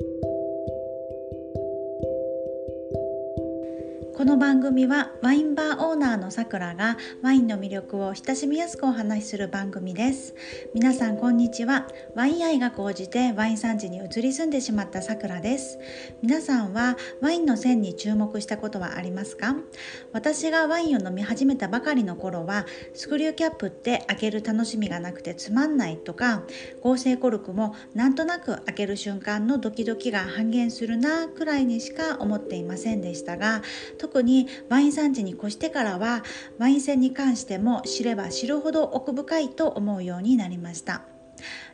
Thank you. この番組はワインバーオーナーのさくらがワインの魅力を親しみやすくお話しする番組です。皆さんこんにちは。ワイン愛が高じてワイン産地に移り住んでしまったさくらです。皆さんはワインの線に注目したことはありますか？私がワインを飲み始めたばかりの頃はスクリューキャップって開ける楽しみがなくてつまんないとか合成コルクもなんとなく開ける瞬間のドキドキが半減するなくらいにしか思っていませんでしたが特にワイン産地に越してからはワイン線に関しても知れば知るほど奥深いと思うようになりました。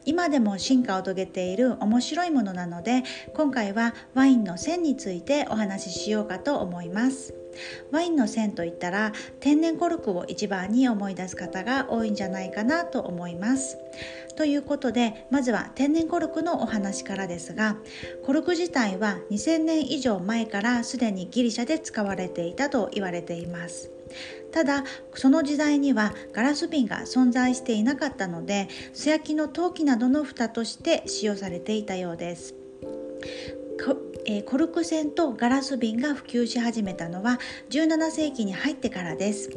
今でも進化を遂げている面白いものなので今回はワインの線についてお話ししようかと思います。ワインの線といったら天然コルクを一番に思い出す方が多いんじゃないかなと思います。ということでまずは天然コルクのお話からですがコルク自体は2000年以上前からすでにギリシャで使われていたと言われています。ただその時代にはガラス瓶が存在していなかったので素焼きの陶器などの蓋として使用されていたようです。えコルク栓とガラス瓶が普及し始めたのは17世紀に入ってからです。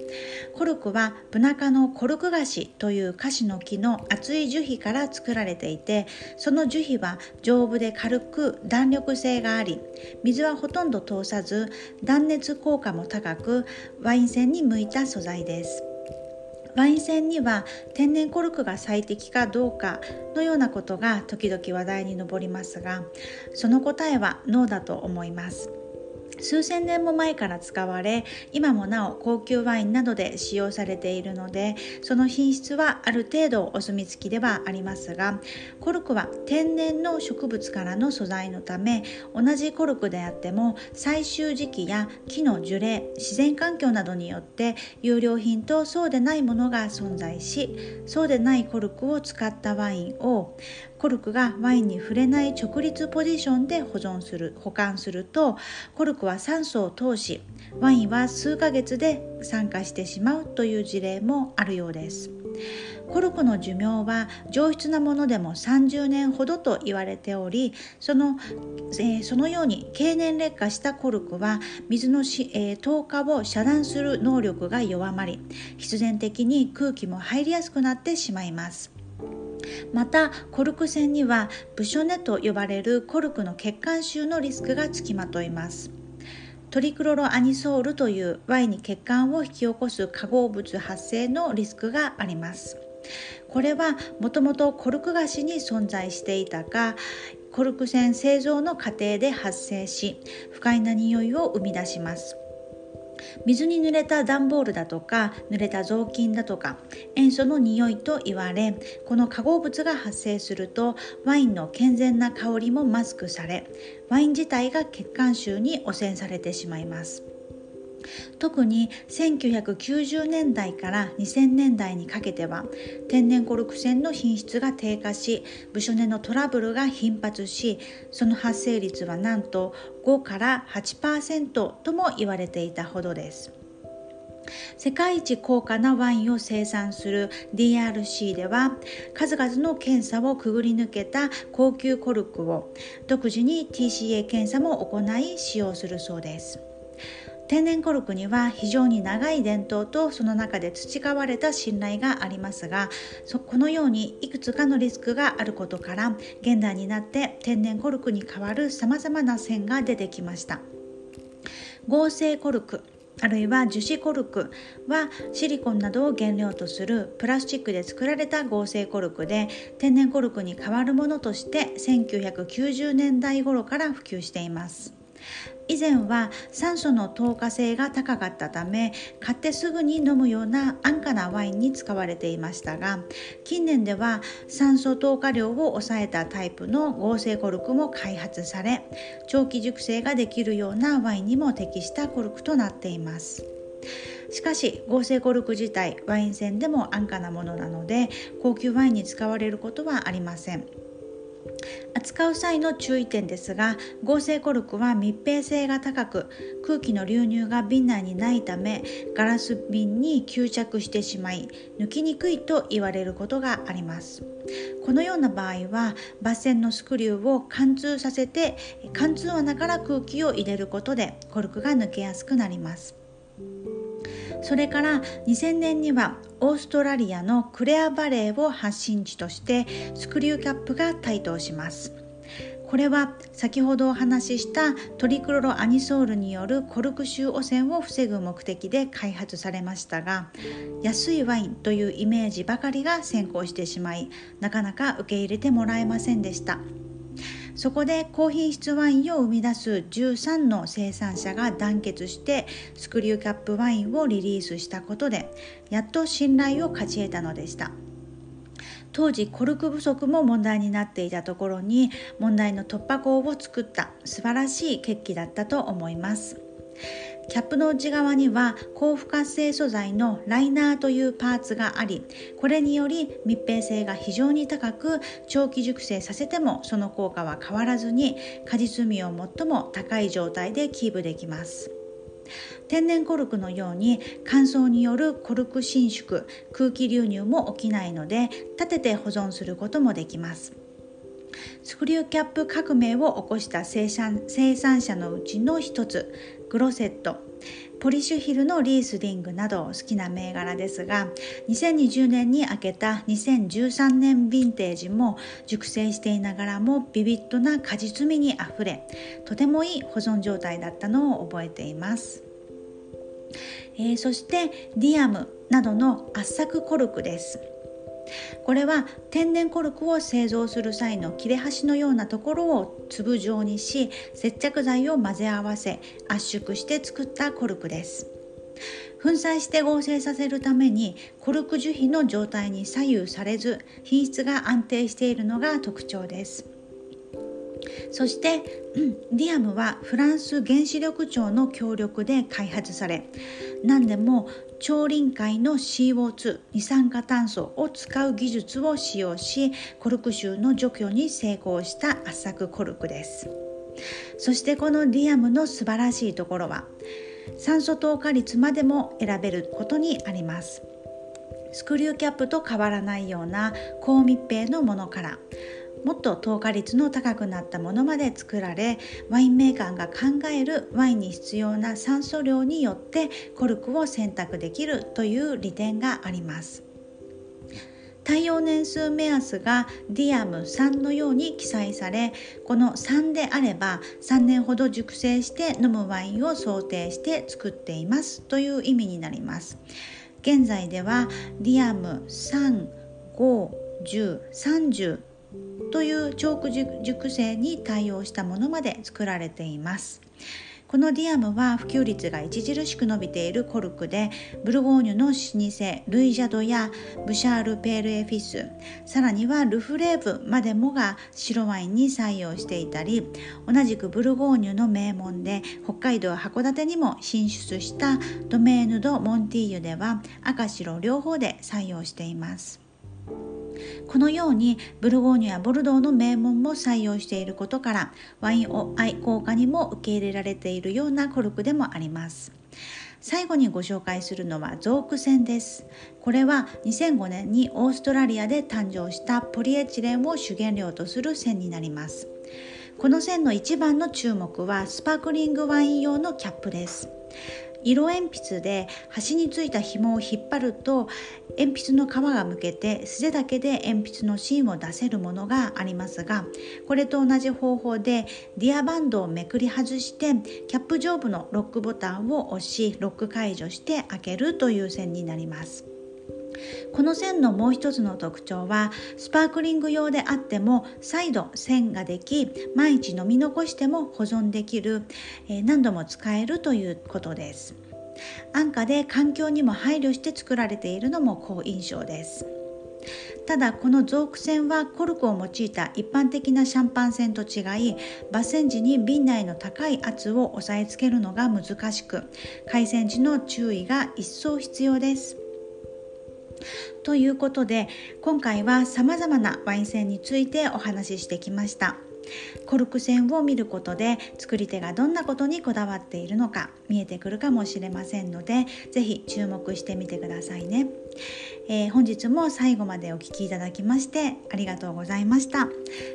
コルクはブナ科のコルクガシというカシの木の厚い樹皮から作られていてその樹皮は丈夫で軽く弾力性があり水はほとんど通さず断熱効果も高くワイン栓に向いた素材です。ワイン船には天然コルクが最適かどうかのようなことが時々話題に上りますがその答えはノーだと思います。数千年も前から使われ今もなお高級ワインなどで使用されているのでその品質はある程度お墨付きではありますがコルクは天然の植物からの素材のため同じコルクであっても採集時期や木の樹齢自然環境などによって有料品とそうでないものが存在しそうでないコルクを使ったワインをコルクがワインに触れない直立ポジションで保存する保管するとコルクは酸素を通しワインは数ヶ月で酸化してしまうという事例もあるようです。コルクの寿命は上質なものでも30年ほどと言われておりその,、えー、そのように経年劣化したコルクは水のし、えー、透過を遮断する能力が弱まり必然的に空気も入りやすくなってしまいます。またコルク栓にはブショネと呼ばれるコルクの血管臭のリスクがつきまといます。トリクロロアニソールという Y に血管を引き起こす化合物発生のリスクがあります。これはもともとコルク菓子に存在していたがコルク栓製造の過程で発生し不快な匂いを生み出します。水に濡れた段ボールだとか濡れた雑巾だとか塩素の匂いと言われこの化合物が発生するとワインの健全な香りもマスクされワイン自体が血管臭に汚染されてしまいます。特に1990年代から2000年代にかけては天然コルク栓の品質が低下しブショネのトラブルが頻発しその発生率はなんと5から8%とも言われていたほどです。世界一高価なワインを生産する DRC では数々の検査をくぐり抜けた高級コルクを独自に TCA 検査も行い使用するそうです。天然コルクには非常に長い伝統とその中で培われた信頼がありますがこのようにいくつかのリスクがあることから現代になって天然コルクに代わるさまざまな線が出てきました。合成コルクあるいは樹脂コルクはシリコンなどを原料とするプラスチックで作られた合成コルクで天然コルクに代わるものとして1990年代頃から普及しています。以前は酸素の透過性が高かったため買ってすぐに飲むような安価なワインに使われていましたが近年では酸素透過量を抑えたタイプの合成コルクも開発され長期熟成ができるようなワインにも適したコルクとなっています。しかし合成コルク自体ワイン船でも安価なものなので高級ワインに使われることはありません。扱う際の注意点ですが合成コルクは密閉性が高く空気の流入が瓶内にないためガラス瓶に吸着してしまい抜きにくいと言われることがあります。このような場合は抜線のスクリューを貫通させて貫通穴から空気を入れることでコルクが抜けやすくなります。それから2000年にはオーストラリアのクレアバレーを発信地としてスクリューキャップが台頭しますこれは先ほどお話ししたトリクロロアニソールによるコルク臭汚染を防ぐ目的で開発されましたが安いワインというイメージばかりが先行してしまいなかなか受け入れてもらえませんでした。そこで高品質ワインを生み出す13の生産者が団結してスクリューキャップワインをリリースしたことでやっと信頼を勝ち得たのでした。当時コルク不足も問題になっていたところに問題の突破口を作った素晴らしい決起だったと思います。キャップの内側には高不活性素材のライナーというパーツがありこれにより密閉性が非常に高く長期熟成させてもその効果は変わらずに果実味を最も高い状態でキープできます。天然コルクのように乾燥によるコルク伸縮空気流入も起きないので立てて保存することもできます。スクリューキャップ革命を起こした生産生産者のうちの一つグロセット。ポリッシュヒルのリースリングなど好きな銘柄ですが2020年に開けた2013年ヴィンテージも熟成していながらもビビッドな果実味にあふれとてもいい保存状態だったのを覚えています、えー、そしてディアムなどの圧搾コルクです。これは天然コルクを製造する際の切れ端のようなところを粒状にし接着剤を混ぜ合わせ圧縮して作ったコルクです。粉砕して合成させるためにコルク樹皮の状態に左右されず品質が安定しているのが特徴です。そして、ディアムはフランス原子力庁の協力で開発され何でも超臨界の CO2 二酸化炭素を使う技術を使用しコルク臭の除去に成功した圧搾コルクです。そしてこのディアムの素晴らしいところは酸素透過率までも選べることにあります。スクリューキャップと変わらないような高密閉のものからもっと透過率の高くなったものまで作られワインメーカーが考えるワインに必要な酸素量によってコルクを選択できるという利点があります。耐用年数目安がディアム3のように記載されこの3であれば3年ほど熟成して飲むワインを想定して作っていますという意味になります。現在ではディアム3 5 10 30というチョーク熟成に対応したものまで作られています。このディアムは普及率が著しく伸びているコルクでブルゴーニュの老舗ルイジャドやブシャール・ペール・エフィスさらにはルフレーブまでもが白ワインに採用していたり同じくブルゴーニュの名門で北海道函館にも進出したドメーヌ・ド・モンティーユでは赤白両方で採用しています。このようにブルゴーニュやボルドーの名門も採用していることからワインを愛好家にも受け入れられているようなコルクでもあります。最後にご紹介するのはゾーク線です。これは2005年にオーストラリアで誕生したポリエチレンを主原料とする線になります。この線の一番の注目はスパークリングワイン用のキャップです。色鉛筆で端についた紐を引っ張ると鉛筆の皮がむけて素手だけで鉛筆の芯を出せるものがありますがこれと同じ方法でディアバンドをめくり外してキャップ上部のロックボタンを押しロック解除して開けるという線になります。この線のもう一つの特徴はスパークリング用であっても再度線ができ毎日飲み残しても保存できる、え、何度も使えるということです。安価で環境にも配慮して作られているのも好印象です。ただこのゾーク線はコルクを用いた一般的なシャンパン線と違い抜線時に瓶内の高い圧を押さえつけるのが難しく回線時の注意が一層必要です。ということで今回はさまざまなワイン線についてお話ししてきました。コルク線を見ることで作り手がどんなことにこだわっているのか見えてくるかもしれませんので是非注目してみてくださいね、えー、本日も最後までお聴きいただきましてありがとうございました。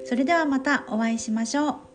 それではまたお会いしましょう。